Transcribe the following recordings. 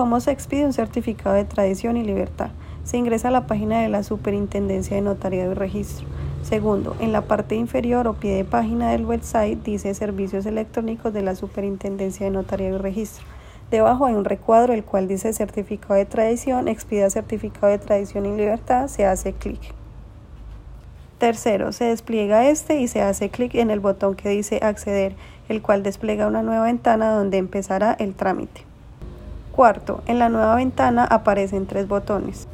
¿Cómo se expide un certificado de tradición y libertad? Se ingresa a la página de la Superintendencia de Notariado y Registro. Segundo, en la parte inferior o pie de página del website dice Servicios electrónicos de la Superintendencia de Notariado y Registro. Debajo hay un recuadro el cual dice Certificado de Tradición, expida Certificado de Tradición y Libertad, se hace clic. Tercero, se despliega este y se hace clic en el botón que dice Acceder, el cual despliega una nueva ventana donde empezará el trámite. Cuarto, en la nueva ventana aparecen tres botones.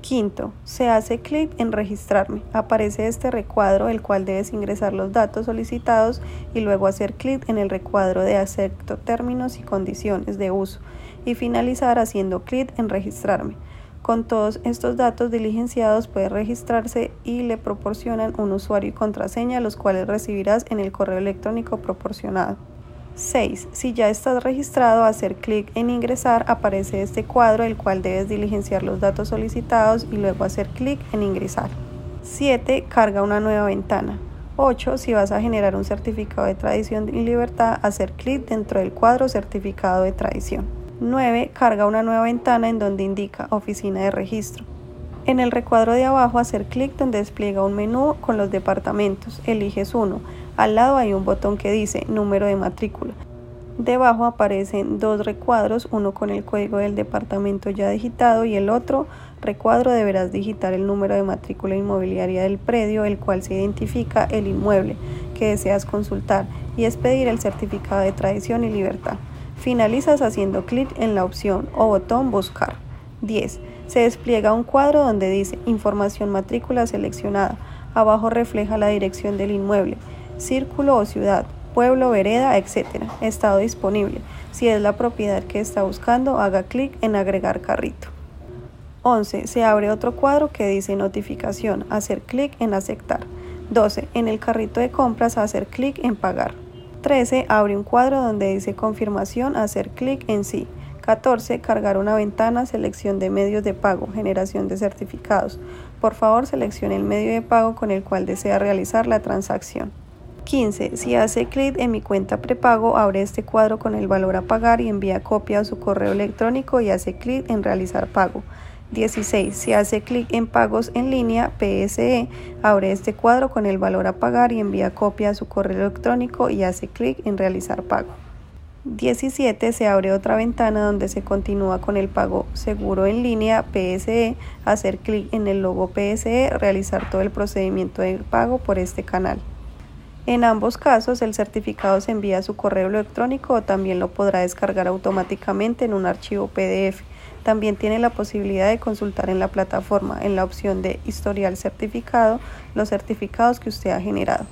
Quinto, se hace clic en registrarme. Aparece este recuadro el cual debes ingresar los datos solicitados y luego hacer clic en el recuadro de acepto términos y condiciones de uso y finalizar haciendo clic en registrarme. Con todos estos datos diligenciados puede registrarse y le proporcionan un usuario y contraseña los cuales recibirás en el correo electrónico proporcionado. 6. Si ya estás registrado, hacer clic en ingresar aparece este cuadro el cual debes diligenciar los datos solicitados y luego hacer clic en ingresar. 7. Carga una nueva ventana. 8. Si vas a generar un certificado de tradición y libertad, hacer clic dentro del cuadro certificado de tradición. 9. Carga una nueva ventana en donde indica oficina de registro. En el recuadro de abajo hacer clic donde despliega un menú con los departamentos. Eliges uno. Al lado hay un botón que dice número de matrícula. Debajo aparecen dos recuadros, uno con el código del departamento ya digitado y el otro recuadro deberás digitar el número de matrícula inmobiliaria del predio, el cual se identifica el inmueble que deseas consultar y es pedir el certificado de tradición y libertad. Finalizas haciendo clic en la opción o botón Buscar. 10. Se despliega un cuadro donde dice Información matrícula seleccionada. Abajo refleja la dirección del inmueble círculo o ciudad, pueblo, vereda, etc. Estado disponible. Si es la propiedad que está buscando, haga clic en agregar carrito. 11. Se abre otro cuadro que dice notificación, hacer clic en aceptar. 12. En el carrito de compras, hacer clic en pagar. 13. Abre un cuadro donde dice confirmación, hacer clic en sí. 14. Cargar una ventana, selección de medios de pago, generación de certificados. Por favor, seleccione el medio de pago con el cual desea realizar la transacción. 15. Si hace clic en mi cuenta prepago, abre este cuadro con el valor a pagar y envía copia a su correo electrónico y hace clic en realizar pago. 16. Si hace clic en pagos en línea PSE, abre este cuadro con el valor a pagar y envía copia a su correo electrónico y hace clic en realizar pago. 17 se abre otra ventana donde se continúa con el pago seguro en línea PSE, hacer clic en el logo PSE, realizar todo el procedimiento de pago por este canal. En ambos casos, el certificado se envía a su correo electrónico o también lo podrá descargar automáticamente en un archivo PDF. También tiene la posibilidad de consultar en la plataforma, en la opción de historial certificado, los certificados que usted ha generado.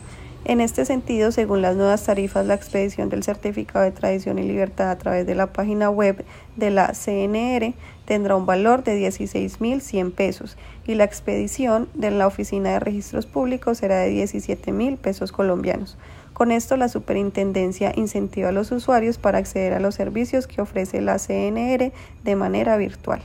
En este sentido, según las nuevas tarifas, la expedición del certificado de tradición y libertad a través de la página web de la CNR tendrá un valor de 16.100 pesos y la expedición de la Oficina de Registros Públicos será de 17.000 pesos colombianos. Con esto, la Superintendencia incentiva a los usuarios para acceder a los servicios que ofrece la CNR de manera virtual.